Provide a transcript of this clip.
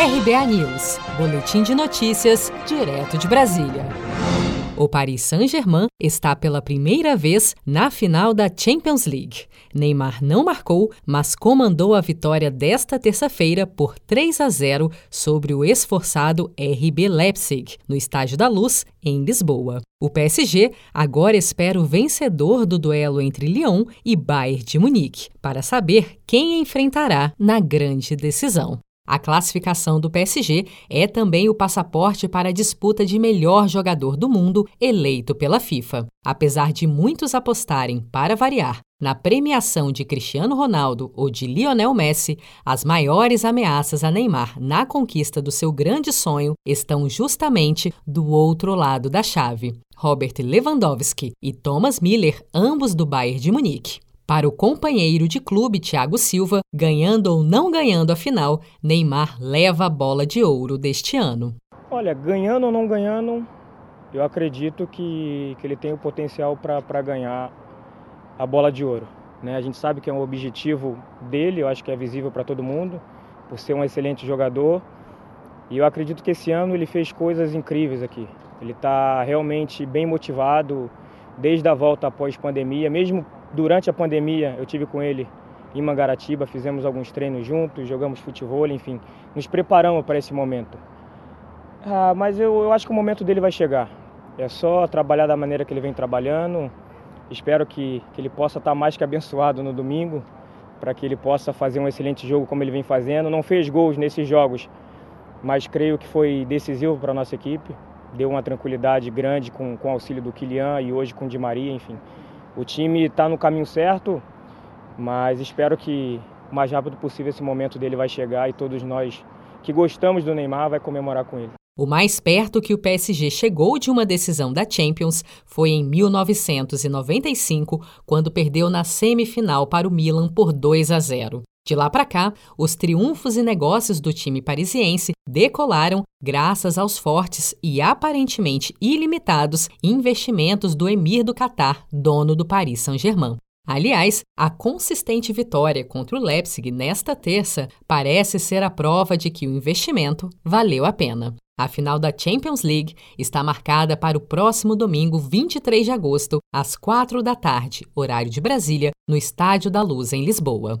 RBA News, Boletim de Notícias, direto de Brasília. O Paris Saint-Germain está pela primeira vez na final da Champions League. Neymar não marcou, mas comandou a vitória desta terça-feira por 3 a 0 sobre o esforçado RB Leipzig, no Estádio da Luz, em Lisboa. O PSG agora espera o vencedor do duelo entre Lyon e Bayern de Munique para saber quem enfrentará na grande decisão. A classificação do PSG é também o passaporte para a disputa de melhor jogador do mundo eleito pela FIFA. Apesar de muitos apostarem, para variar, na premiação de Cristiano Ronaldo ou de Lionel Messi, as maiores ameaças a Neymar na conquista do seu grande sonho estão justamente do outro lado da chave. Robert Lewandowski e Thomas Miller, ambos do Bayern de Munique. Para o companheiro de clube Thiago Silva, ganhando ou não ganhando a final, Neymar leva a bola de ouro deste ano. Olha, ganhando ou não ganhando, eu acredito que, que ele tem o potencial para ganhar a bola de ouro. Né? A gente sabe que é um objetivo dele, eu acho que é visível para todo mundo, por ser um excelente jogador. E eu acredito que esse ano ele fez coisas incríveis aqui. Ele está realmente bem motivado desde a volta após pandemia, mesmo Durante a pandemia, eu tive com ele em Mangaratiba, fizemos alguns treinos juntos, jogamos futebol, enfim, nos preparamos para esse momento. Ah, mas eu, eu acho que o momento dele vai chegar. É só trabalhar da maneira que ele vem trabalhando. Espero que, que ele possa estar mais que abençoado no domingo, para que ele possa fazer um excelente jogo como ele vem fazendo. Não fez gols nesses jogos, mas creio que foi decisivo para a nossa equipe. Deu uma tranquilidade grande com, com o auxílio do Kylian e hoje com o Di Maria, enfim o time está no caminho certo, mas espero que o mais rápido possível esse momento dele vai chegar e todos nós que gostamos do Neymar vai comemorar com ele. O mais perto que o PSG chegou de uma decisão da Champions foi em 1995, quando perdeu na semifinal para o Milan por 2 a 0. De lá para cá, os triunfos e negócios do time parisiense decolaram graças aos fortes e aparentemente ilimitados investimentos do emir do Catar, dono do Paris Saint-Germain. Aliás, a consistente vitória contra o Leipzig nesta terça parece ser a prova de que o investimento valeu a pena. A final da Champions League está marcada para o próximo domingo, 23 de agosto, às 4 da tarde, horário de Brasília, no Estádio da Luz, em Lisboa.